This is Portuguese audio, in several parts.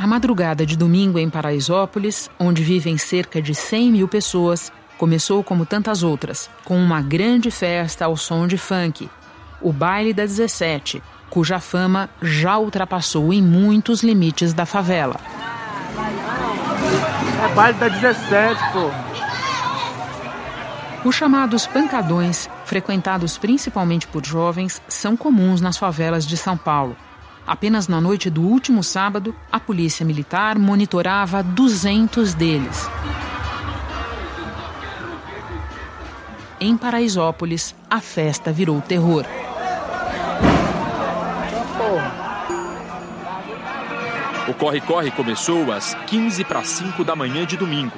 A madrugada de domingo em Paraisópolis, onde vivem cerca de 100 mil pessoas, começou como tantas outras, com uma grande festa ao som de funk, o Baile da 17, cuja fama já ultrapassou em muitos limites da favela. É baile da 17, pô. Os chamados pancadões, frequentados principalmente por jovens, são comuns nas favelas de São Paulo. Apenas na noite do último sábado, a polícia militar monitorava 200 deles. Em Paraisópolis, a festa virou terror. O corre-corre começou às 15 para 5 da manhã de domingo.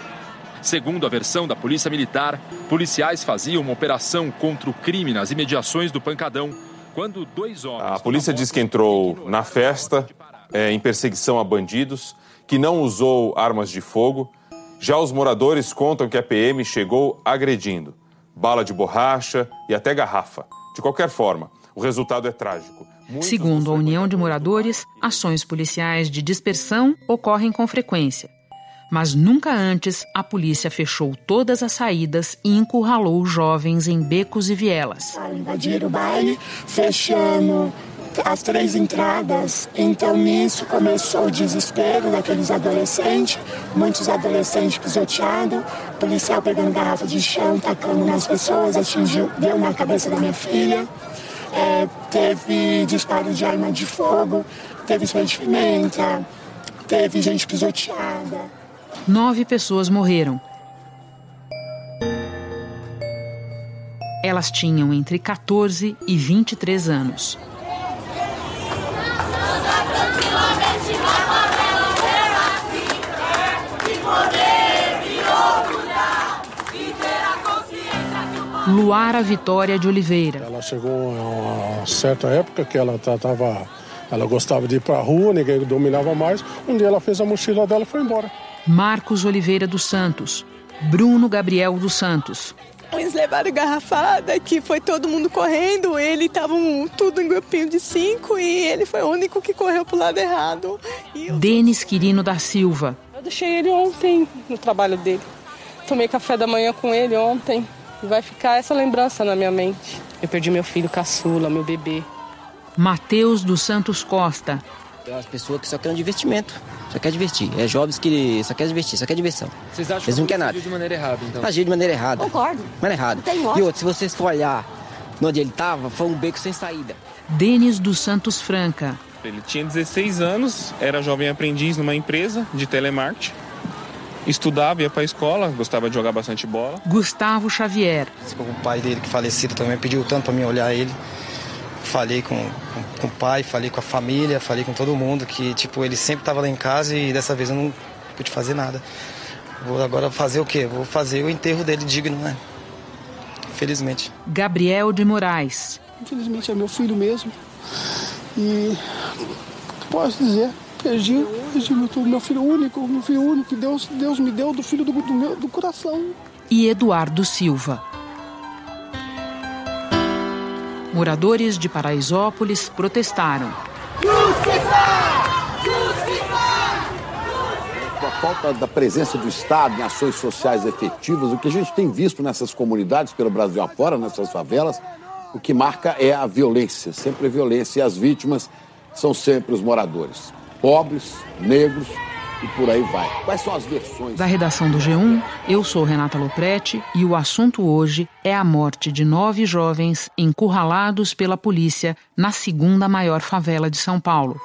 Segundo a versão da Polícia Militar, policiais faziam uma operação contra o crime nas imediações do Pancadão quando dois homens. A polícia diz que entrou na festa é, em perseguição a bandidos, que não usou armas de fogo. Já os moradores contam que a PM chegou agredindo bala de borracha e até garrafa. De qualquer forma, o resultado é trágico. Muitos Segundo a União de Moradores, ações policiais de dispersão ocorrem com frequência. Mas nunca antes a polícia fechou todas as saídas e encurralou jovens em becos e vielas. Invadiram o baile, fechando as três entradas. Então nisso começou o desespero daqueles adolescentes, muitos adolescentes pisoteados, policial pegando garrafa de chão, tacando nas pessoas, atingiu, deu na cabeça da minha filha. É, teve disparo de arma de fogo, teve spray de pimenta, teve gente pisoteada nove pessoas morreram. Elas tinham entre 14 e 23 anos. Luara Vitória de Oliveira. Ela chegou a uma certa época que ela estava. Ela gostava de ir para a rua, ninguém dominava mais. Um dia ela fez a mochila dela e foi embora. Marcos Oliveira dos Santos, Bruno Gabriel dos Santos. Eles levaram garrafada, que foi todo mundo correndo, ele estava tudo em grupinho de cinco e ele foi o único que correu pro lado errado. Eu... Denis Quirino da Silva. Eu deixei ele ontem no trabalho dele. Tomei café da manhã com ele ontem e vai ficar essa lembrança na minha mente. Eu perdi meu filho caçula, meu bebê. Mateus dos Santos Costa, tem umas pessoas que só querem divertimento, só quer divertir. É jovens que só quer divertir, só quer diversão. Vocês acham Eles não querem nada. de maneira errada, então? Agiu de maneira errada. Concordo. Maneira errada. E outro, se vocês for olhar onde ele estava, foi um beco sem saída. Denis dos Santos Franca. Ele tinha 16 anos, era jovem aprendiz numa empresa de telemarketing. Estudava, ia para a escola, gostava de jogar bastante bola. Gustavo Xavier. O pai dele, que falecido também, pediu tanto para mim olhar ele falei com, com, com, o pai, falei com a família, falei com todo mundo que, tipo, ele sempre estava lá em casa e dessa vez eu não pude fazer nada. Vou agora fazer o quê? Vou fazer o enterro dele digno, né? Infelizmente. Gabriel de Moraes. Infelizmente é meu filho mesmo. E posso dizer, perdi, perdi meu, meu filho único, meu filho único que Deus, Deus me deu do filho do, do meu do coração. E Eduardo Silva. Moradores de Paraisópolis protestaram. Justiça! Justiça! Com a falta da presença do Estado em ações sociais efetivas, o que a gente tem visto nessas comunidades pelo Brasil afora, nessas favelas, o que marca é a violência, sempre a violência, e as vítimas são sempre os moradores, pobres, negros, e por aí vai. Quais são as versões? Da redação do G1, eu sou Renata Loprete e o assunto hoje é a morte de nove jovens encurralados pela polícia na segunda maior favela de São Paulo.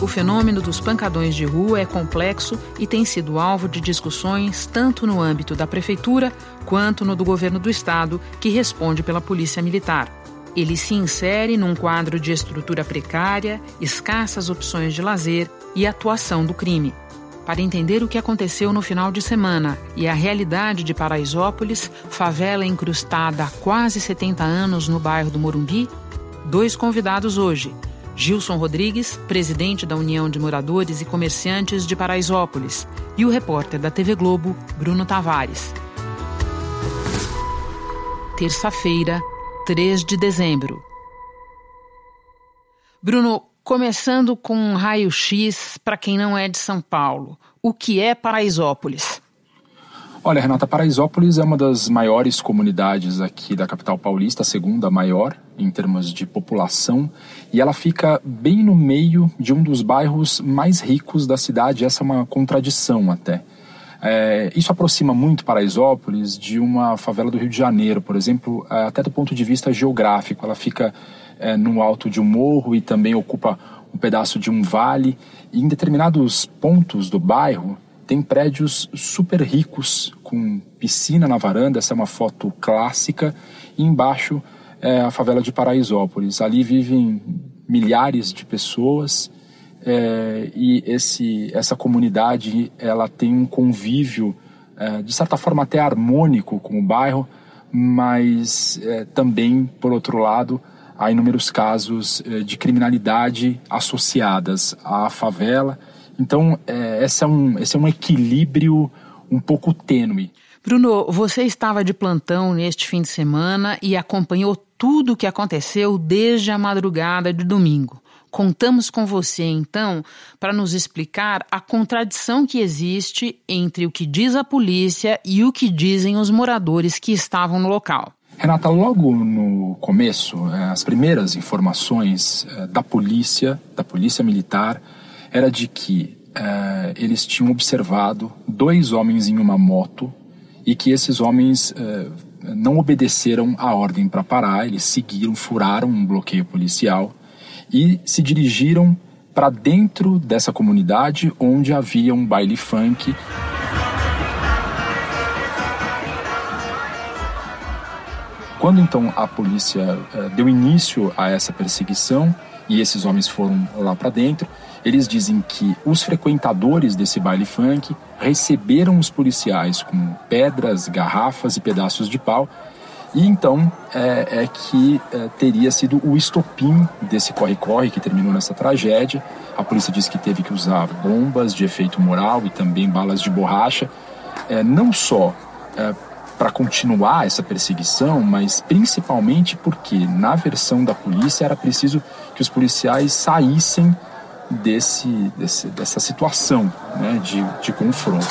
O fenômeno dos pancadões de rua é complexo e tem sido alvo de discussões tanto no âmbito da prefeitura quanto no do governo do estado, que responde pela Polícia Militar. Ele se insere num quadro de estrutura precária, escassas opções de lazer e atuação do crime. Para entender o que aconteceu no final de semana e a realidade de Paraisópolis, favela incrustada há quase 70 anos no bairro do Morumbi, dois convidados hoje. Gilson Rodrigues, presidente da União de Moradores e Comerciantes de Paraisópolis, e o repórter da TV Globo, Bruno Tavares. Terça-feira, 3 de dezembro. Bruno, Começando com um raio-x para quem não é de São Paulo. O que é Paraisópolis? Olha, Renata, Paraisópolis é uma das maiores comunidades aqui da capital paulista, a segunda maior em termos de população, e ela fica bem no meio de um dos bairros mais ricos da cidade. Essa é uma contradição até. É, isso aproxima muito Paraisópolis de uma favela do Rio de Janeiro, por exemplo, é, até do ponto de vista geográfico. Ela fica é, no alto de um morro e também ocupa um pedaço de um vale. E em determinados pontos do bairro, tem prédios super ricos, com piscina na varanda, essa é uma foto clássica, e embaixo é a favela de Paraisópolis. Ali vivem milhares de pessoas é, e esse, essa comunidade ela tem um convívio, é, de certa forma até harmônico com o bairro, mas é, também, por outro lado, há inúmeros casos é, de criminalidade associadas à favela então, é, esse, é um, esse é um equilíbrio um pouco tênue. Bruno, você estava de plantão neste fim de semana e acompanhou tudo o que aconteceu desde a madrugada de domingo. Contamos com você, então, para nos explicar a contradição que existe entre o que diz a polícia e o que dizem os moradores que estavam no local. Renata, logo no começo, é, as primeiras informações é, da polícia, da polícia militar, era de que uh, eles tinham observado dois homens em uma moto e que esses homens não obedeceram a ordem para parar, eles seguiram, furaram um bloqueio policial e se dirigiram para dentro dessa comunidade onde havia um baile funk. Quando então a polícia uh, deu início a essa perseguição e esses homens foram lá para dentro, eles dizem que os frequentadores desse baile funk receberam os policiais com pedras, garrafas e pedaços de pau. E então é, é que é, teria sido o estopim desse corre-corre que terminou nessa tragédia. A polícia diz que teve que usar bombas de efeito moral e também balas de borracha, é, não só é, para continuar essa perseguição, mas principalmente porque, na versão da polícia, era preciso que os policiais saíssem desse, desse dessa situação né, de, de confronto.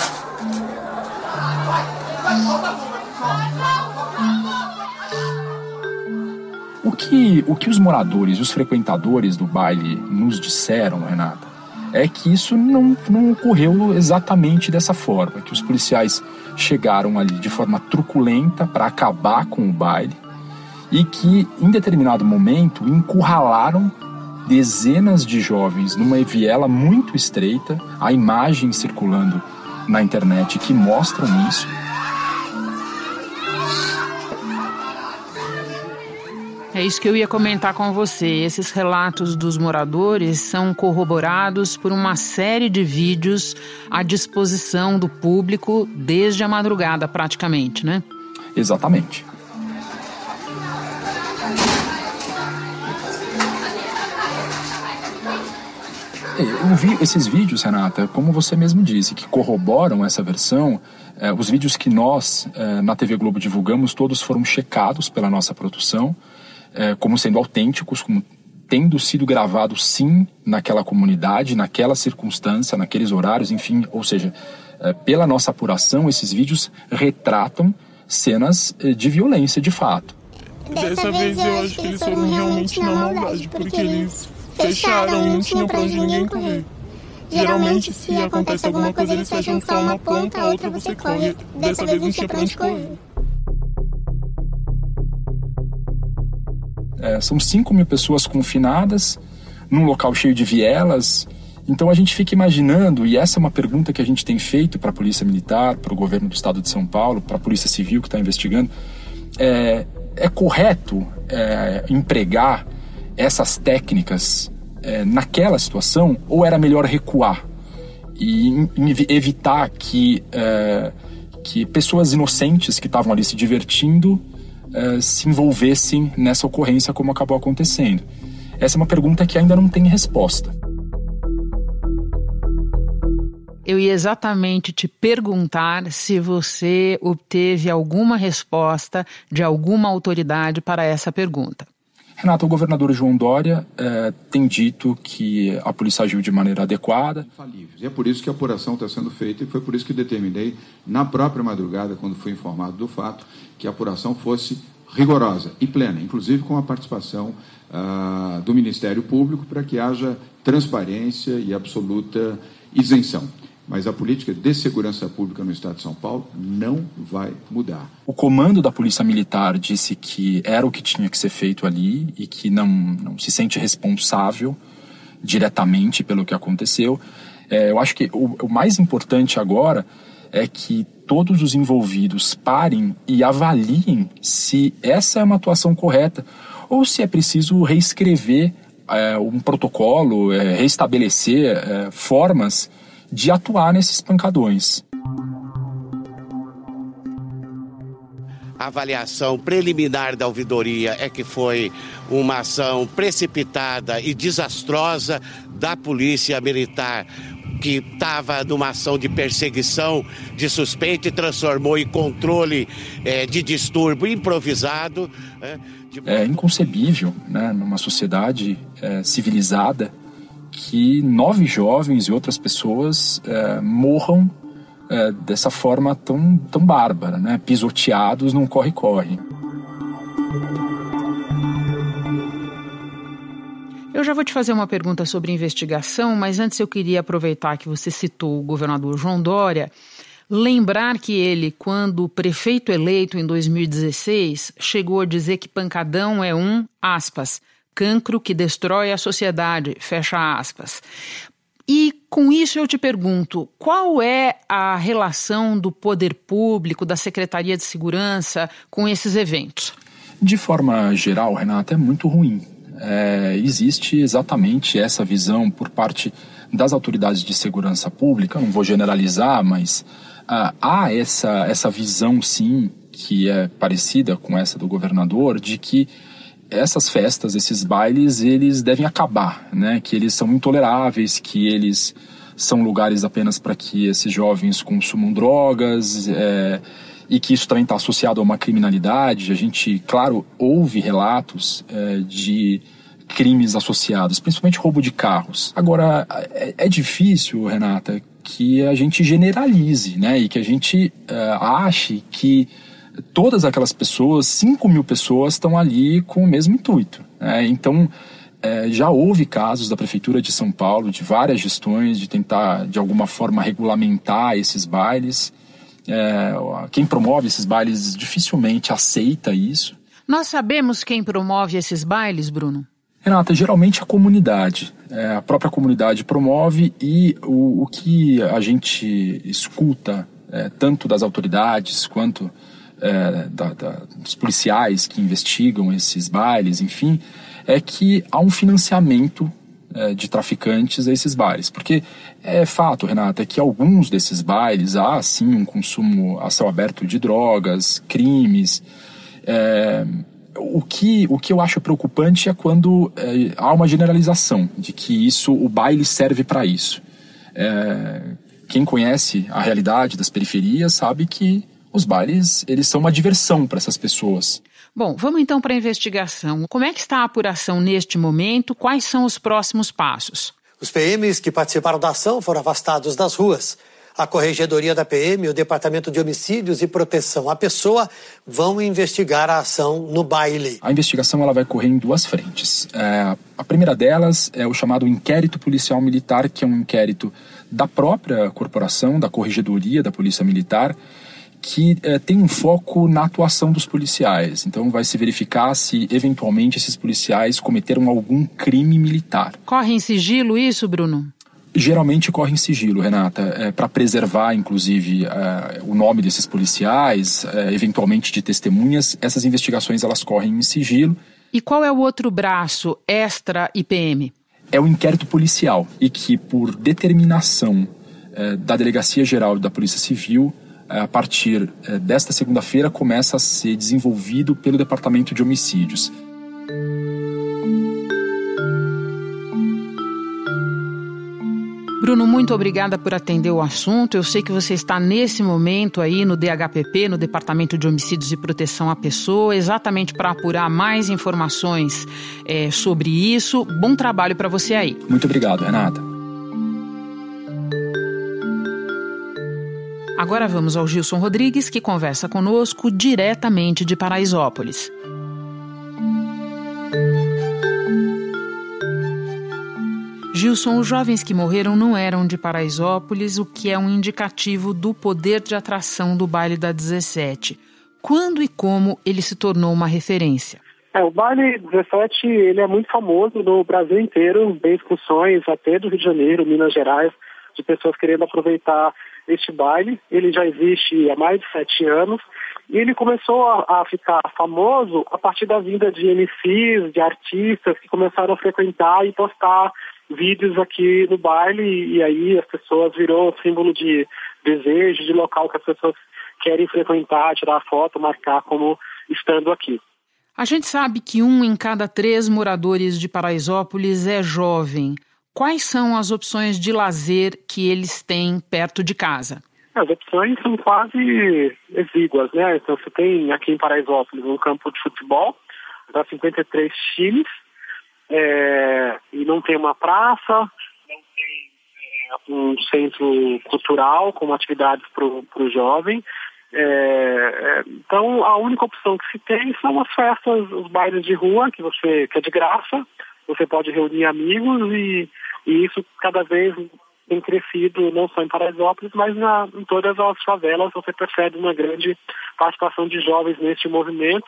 O que, o que os moradores, os frequentadores do baile nos disseram, Renata, é que isso não, não ocorreu exatamente dessa forma, que os policiais chegaram ali de forma truculenta para acabar com o baile e que, em determinado momento, encurralaram dezenas de jovens numa viela muito estreita, há imagens circulando na internet que mostram isso. É isso que eu ia comentar com você. Esses relatos dos moradores são corroborados por uma série de vídeos à disposição do público desde a madrugada, praticamente, né? Exatamente. Eu vi esses vídeos, Renata, como você mesmo disse, que corroboram essa versão. Eh, os vídeos que nós, eh, na TV Globo, divulgamos, todos foram checados pela nossa produção, eh, como sendo autênticos, como tendo sido gravados sim naquela comunidade, naquela circunstância, naqueles horários, enfim. Ou seja, eh, pela nossa apuração, esses vídeos retratam cenas eh, de violência de fato. Dessa vez eu acho que eles foram realmente na maldade, porque eles fecharam e não tinham pra onde ninguém correr. Geralmente, se acontece alguma coisa, eles fecham só uma ponta, a outra você corre. Dessa vez não tinha pra onde correr. É, são 5 mil pessoas confinadas num local cheio de vielas. Então a gente fica imaginando, e essa é uma pergunta que a gente tem feito para a Polícia Militar, para o governo do Estado de São Paulo, para a Polícia Civil que está investigando, é, é correto é, empregar essas técnicas é, naquela situação ou era melhor recuar e evitar que, é, que pessoas inocentes que estavam ali se divertindo é, se envolvessem nessa ocorrência como acabou acontecendo? Essa é uma pergunta que ainda não tem resposta. Eu ia exatamente te perguntar se você obteve alguma resposta de alguma autoridade para essa pergunta. Renata, o governador João Dória eh, tem dito que a polícia agiu de maneira adequada. E é por isso que a apuração está sendo feita e foi por isso que determinei, na própria madrugada, quando fui informado do fato, que a apuração fosse rigorosa e plena, inclusive com a participação ah, do Ministério Público, para que haja transparência e absoluta isenção mas a política de segurança pública no estado de São Paulo não vai mudar. O comando da Polícia Militar disse que era o que tinha que ser feito ali e que não, não se sente responsável diretamente pelo que aconteceu. É, eu acho que o, o mais importante agora é que todos os envolvidos parem e avaliem se essa é uma atuação correta ou se é preciso reescrever é, um protocolo, é, restabelecer é, formas de atuar nesses pancadões. A avaliação preliminar da ouvidoria é que foi uma ação precipitada e desastrosa da Polícia Militar, que estava numa ação de perseguição de suspeito e transformou em controle é, de distúrbio improvisado. É, de... é inconcebível, né, numa sociedade é, civilizada, que nove jovens e outras pessoas é, morram é, dessa forma tão, tão bárbara, né? pisoteados num corre-corre. Eu já vou te fazer uma pergunta sobre investigação, mas antes eu queria aproveitar que você citou o governador João Dória, lembrar que ele, quando prefeito eleito em 2016, chegou a dizer que Pancadão é um, aspas, cancro que destrói a sociedade, fecha aspas. E com isso eu te pergunto, qual é a relação do poder público, da Secretaria de Segurança com esses eventos? De forma geral, Renata, é muito ruim. É, existe exatamente essa visão por parte das autoridades de segurança pública, não vou generalizar, mas ah, há essa, essa visão, sim, que é parecida com essa do governador, de que essas festas, esses bailes, eles devem acabar, né? Que eles são intoleráveis, que eles são lugares apenas para que esses jovens consumam drogas é, e que isso também está associado a uma criminalidade. A gente, claro, ouve relatos é, de crimes associados, principalmente roubo de carros. Agora, é, é, difícil, Renata, que a gente generalize, né? E que a gente é, ache que todas aquelas pessoas, 5 mil pessoas, estão ali com o mesmo intuito. Né? Então, é, já houve casos da Prefeitura de São Paulo, de várias gestões, de tentar, de alguma forma, regulamentar esses bailes. É, quem promove esses bailes dificilmente aceita isso. Nós sabemos quem promove esses bailes, Bruno? Renata, geralmente a comunidade. É, a própria comunidade promove e o, o que a gente escuta, é, tanto das autoridades quanto é, da, da, dos policiais que investigam esses bailes, enfim, é que há um financiamento é, de traficantes a esses bailes. Porque é fato, Renata, é que alguns desses bailes há sim um consumo a céu aberto de drogas, crimes. É, o que, o que eu acho preocupante é quando é, há uma generalização de que isso, o baile serve para isso. É, quem conhece a realidade das periferias sabe que os bailes, eles são uma diversão para essas pessoas. Bom, vamos então para a investigação. Como é que está a apuração neste momento? Quais são os próximos passos? Os PMs que participaram da ação foram afastados das ruas. A Corregedoria da PM e o Departamento de Homicídios e Proteção à Pessoa vão investigar a ação no baile. A investigação ela vai correr em duas frentes. É, a primeira delas é o chamado inquérito policial militar, que é um inquérito da própria corporação, da Corregedoria da Polícia Militar, que é, tem um foco na atuação dos policiais. Então, vai se verificar se eventualmente esses policiais cometeram algum crime militar. Corre em sigilo isso, Bruno? Geralmente corre em sigilo, Renata, é, para preservar, inclusive, é, o nome desses policiais, é, eventualmente de testemunhas. Essas investigações elas correm em sigilo. E qual é o outro braço extra IPM? É o inquérito policial e que, por determinação da Delegacia Geral da Polícia Civil, a partir é, desta segunda-feira, começa a ser desenvolvido pelo Departamento de Homicídios. Bruno, muito obrigada por atender o assunto. Eu sei que você está nesse momento aí no DHPP, no Departamento de Homicídios e Proteção à Pessoa, exatamente para apurar mais informações é, sobre isso. Bom trabalho para você aí. Muito obrigado, Renata. Agora vamos ao Gilson Rodrigues, que conversa conosco diretamente de Paraisópolis. Gilson, os jovens que morreram não eram de Paraisópolis, o que é um indicativo do poder de atração do baile da 17. Quando e como ele se tornou uma referência? É, o baile 17 ele é muito famoso no Brasil inteiro, tem excursões até do Rio de Janeiro, Minas Gerais, de pessoas querendo aproveitar este baile. Ele já existe há mais de sete anos e ele começou a, a, ficar famoso a partir da vinda de MCs, de artistas que começaram a frequentar e postar vídeos aqui no baile e aí as pessoas virou símbolo de desejo, de local que as pessoas querem frequentar, tirar foto, marcar como estando aqui. A gente sabe que um em cada três moradores de Paraisópolis é jovem. Quais são as opções de lazer que eles têm perto de casa? As opções são quase exíguas, né? Então você tem aqui em Paraisópolis um campo de futebol, dá 53 times, é, e não tem uma praça, não tem é, um centro cultural com atividades para o jovem. É, é, então a única opção que se tem são as festas, os bailes de rua, que você que é de graça, você pode reunir amigos e, e isso cada vez tem crescido não só em Paraisópolis, mas na, em todas as favelas você percebe uma grande participação de jovens neste movimento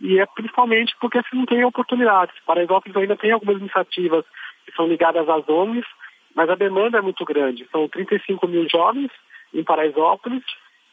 e é principalmente porque se não tem oportunidades. Paraisópolis ainda tem algumas iniciativas que são ligadas às ONGs, mas a demanda é muito grande. São 35 mil jovens em Paraisópolis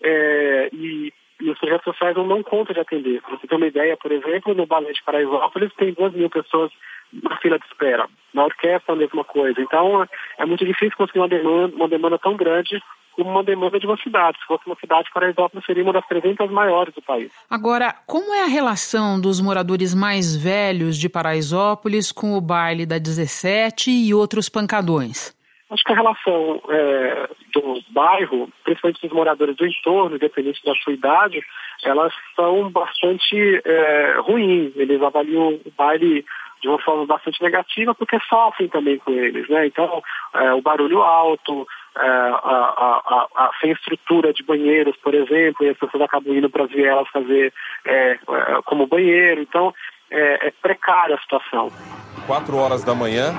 é, e, e, os projetos sociais não dão conta de atender. Para você ter uma ideia, por exemplo, no Balé de Paraisópolis tem 2 mil pessoas na fila de espera. Na orquestra, a mesma coisa. Então, é muito difícil conseguir uma demanda, uma demanda tão grande como uma demanda de uma cidade. Se fosse uma cidade, Paraisópolis seria uma das 300 maiores do país. Agora, como é a relação dos moradores mais velhos de Paraisópolis com o baile da 17 e outros pancadões? Acho que a relação é, do bairro, principalmente dos moradores do entorno, independente da sua idade, elas são bastante é, ruins. Eles avaliam o baile de uma forma bastante negativa porque sofrem também com eles, né? Então, é, o barulho alto, é, a, a, a, sem estrutura de banheiros, por exemplo, e as pessoas acabam indo para as vielas fazer é, é, como banheiro. Então, é, é precária a situação. Quatro horas da manhã,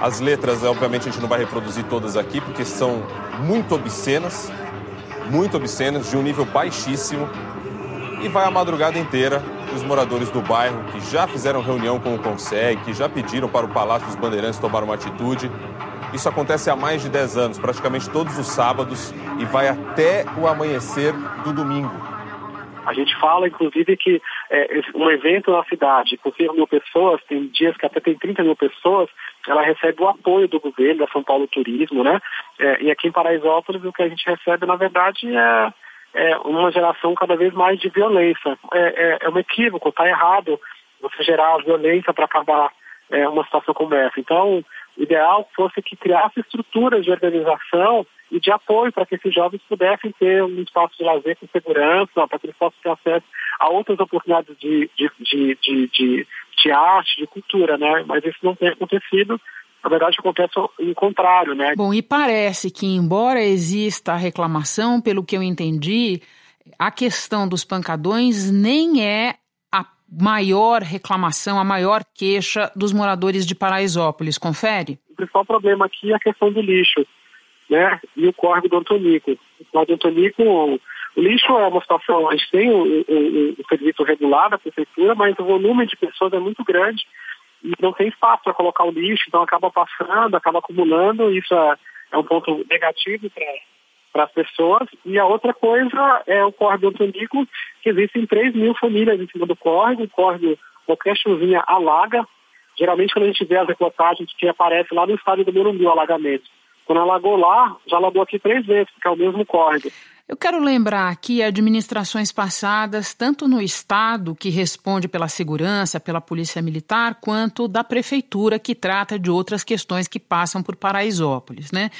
as letras, obviamente, a gente não vai reproduzir todas aqui, porque são muito obscenas, muito obscenas, de um nível baixíssimo. E vai a madrugada inteira os moradores do bairro, que já fizeram reunião com o Conseg, que já pediram para o Palácio dos Bandeirantes tomar uma atitude, isso acontece há mais de 10 anos, praticamente todos os sábados, e vai até o amanhecer do domingo. A gente fala, inclusive, que é, um evento na cidade com 5 mil pessoas, tem dias que até tem 30 mil pessoas, ela recebe o apoio do governo, da São Paulo Turismo, né? É, e aqui em Paraisópolis, o que a gente recebe, na verdade, é, é uma geração cada vez mais de violência. É, é, é um equívoco, está errado você gerar violência para acabar é, uma situação como essa. Então, o ideal fosse que criasse estruturas de organização e de apoio para que esses jovens pudessem ter um espaço de lazer com segurança, para que eles possam ter acesso a outras oportunidades de, de, de, de, de, arte, de cultura, né? Mas isso não tem acontecido. Na verdade, acontece o contrário, né? Bom, e parece que, embora exista a reclamação, pelo que eu entendi, a questão dos pancadões nem é maior reclamação, a maior queixa dos moradores de Paraisópolis. Confere? O principal problema aqui é a questão do lixo, né? E o córrego do Antonico. O córrego do Antonico, o lixo é uma situação, a gente tem o, o, o serviço regular da prefeitura, mas o volume de pessoas é muito grande e não tem espaço para colocar o lixo, então acaba passando, acaba acumulando, isso é, é um ponto negativo para as pessoas. E a outra coisa é o córrego Antonico, que existem 3 mil famílias em cima do córrego. O córrego, qualquer chuvinha alaga. Geralmente, quando a gente vê as reportagens que aparecem lá no estádio do Morumbi, o alagamento. Quando alagou lá, já alagou aqui três vezes, porque é o mesmo córrego. Eu quero lembrar que administrações passadas, tanto no Estado, que responde pela segurança, pela Polícia Militar, quanto da Prefeitura, que trata de outras questões que passam por Paraisópolis. Né?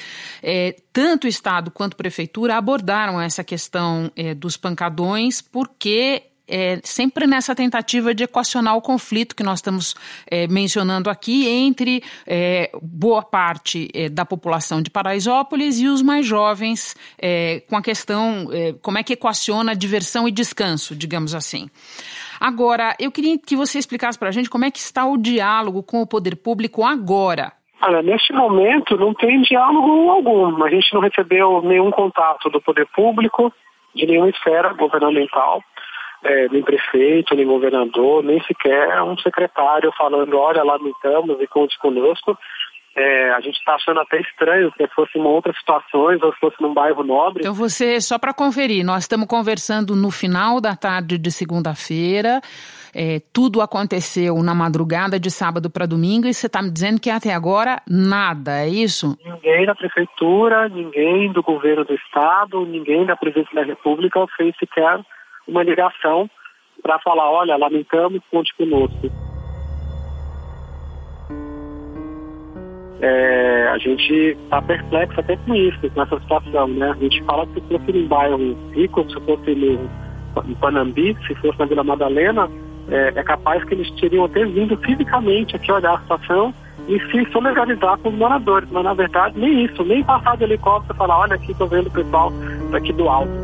É, tanto o Estado quanto a Prefeitura abordaram essa questão é, dos pancadões, porque é, sempre nessa tentativa de equacionar o conflito que nós estamos é, mencionando aqui entre é, boa parte é, da população de Paraisópolis e os mais jovens, é, com a questão é, como é que equaciona diversão e descanso, digamos assim. Agora, eu queria que você explicasse para a gente como é que está o diálogo com o poder público agora. Olha, neste momento não tem diálogo algum. A gente não recebeu nenhum contato do poder público, de nenhuma esfera governamental é, nem prefeito, nem governador, nem sequer um secretário falando, olha, lamentamos e conte conosco. É, a gente está achando até estranho se fosse em outras situações ou se fosse num bairro nobre. Então você, só para conferir, nós estamos conversando no final da tarde de segunda-feira. É, tudo aconteceu na madrugada de sábado para domingo e você está me dizendo que até agora nada, é isso? Ninguém da prefeitura, ninguém do governo do estado, ninguém da presidência da república fez sequer uma ligação para falar, olha, lamentamos, conte conosco. É, a gente está perplexo até com isso, nessa situação, né? A gente fala que se fosse em bairro rico, se fosse no, em Panambi, se fosse na Vila Madalena, é, é, capaz que eles teriam até vindo fisicamente aqui olhar a situação e se solidarizar com os moradores, mas na verdade nem isso, nem passar de helicóptero e falar, olha aqui, estou vendo o pessoal daqui do alto.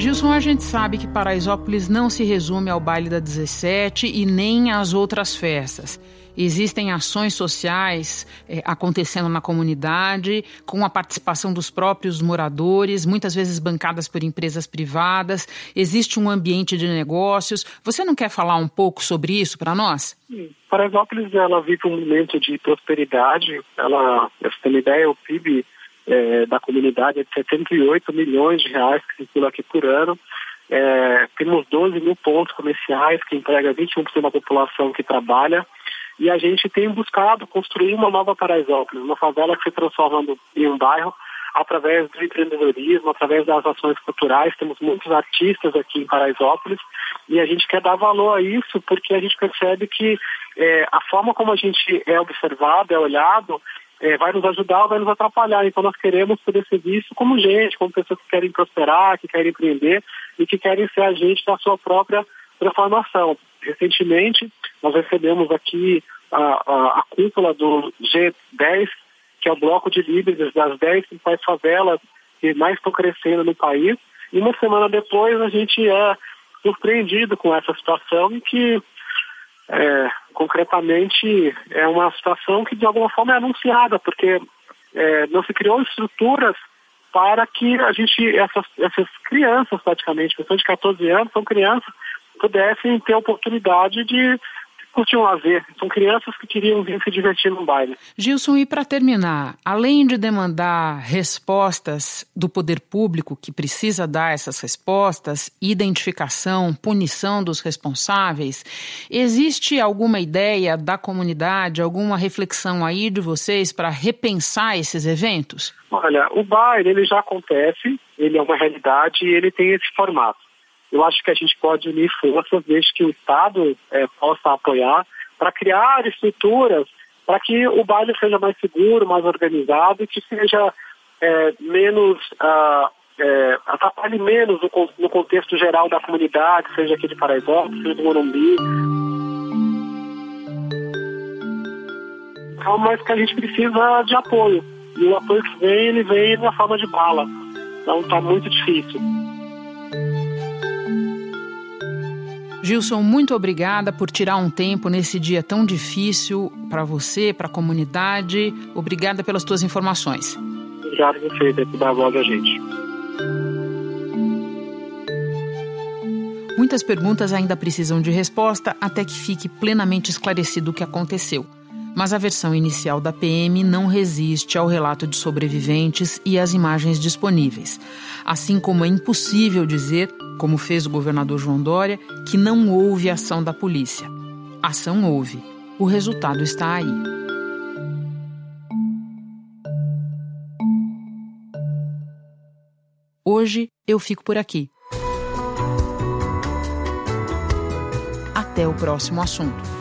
Gilson, a gente sabe que Paraisópolis não se resume ao baile da 17 e nem às outras festas. Existem ações sociais é, acontecendo na comunidade, com a participação dos próprios moradores, muitas vezes bancadas por empresas privadas. Existe um ambiente de negócios. Você não quer falar um pouco sobre isso para nós? Paraisópolis ela vive um momento de prosperidade. Ela, uma ideia, o PIB é, da comunidade é de 78 milhões de reais que circula aqui por ano. É, temos 12 mil pontos comerciais que entrega 21% da população que trabalha. E a gente tem buscado construir uma nova Paraisópolis, uma favela que se transforma em um bairro através do empreendedorismo, através das ações culturais. Temos muitos artistas aqui em Paraisópolis e a gente quer dar valor a isso porque a gente percebe que é, a forma como a gente é observado, é olhado, é, vai nos ajudar ou vai nos atrapalhar. Então nós queremos poder visto como gente, como pessoas que querem prosperar, que querem empreender e que querem ser agentes da sua própria transformação. Recentemente nós recebemos aqui a, a, a cúpula do G10, que é o bloco de líderes das 10 principais favelas que mais estão crescendo no país. E uma semana depois a gente é surpreendido com essa situação que é, concretamente é uma situação que de alguma forma é anunciada, porque é, não se criou estruturas para que a gente, essas, essas crianças praticamente, pessoas de 14 anos, são crianças, pudessem ter oportunidade de curtir um lazer. São crianças que queriam vir se divertir no baile. Gilson, e para terminar, além de demandar respostas do poder público que precisa dar essas respostas, identificação, punição dos responsáveis, existe alguma ideia da comunidade, alguma reflexão aí de vocês para repensar esses eventos? Olha, o baile ele já acontece, ele é uma realidade e ele tem esse formato eu acho que a gente pode unir forças desde que o Estado é, possa apoiar para criar estruturas para que o baile seja mais seguro, mais organizado e que seja é, menos uh, é, atrapalhe menos no, no, contexto geral da comunidade, seja aqui de Paraisópolis, seja do Morumbi. Então, mas que a gente precisa de apoio. E o apoio que vem, ele vem na forma de bala. Então está muito difícil. Gilson, muito obrigada por tirar um tempo nesse dia tão difícil para você, para a comunidade. Obrigada pelas tuas informações. Obrigado a você por dar voz a gente. Muitas perguntas ainda precisam de resposta até que fique plenamente esclarecido o que aconteceu. Mas a versão inicial da PM não resiste ao relato de sobreviventes e às imagens disponíveis. Assim como é impossível dizer, como fez o governador João Dória, que não houve ação da polícia. Ação houve. O resultado está aí. Hoje eu fico por aqui. Até o próximo assunto.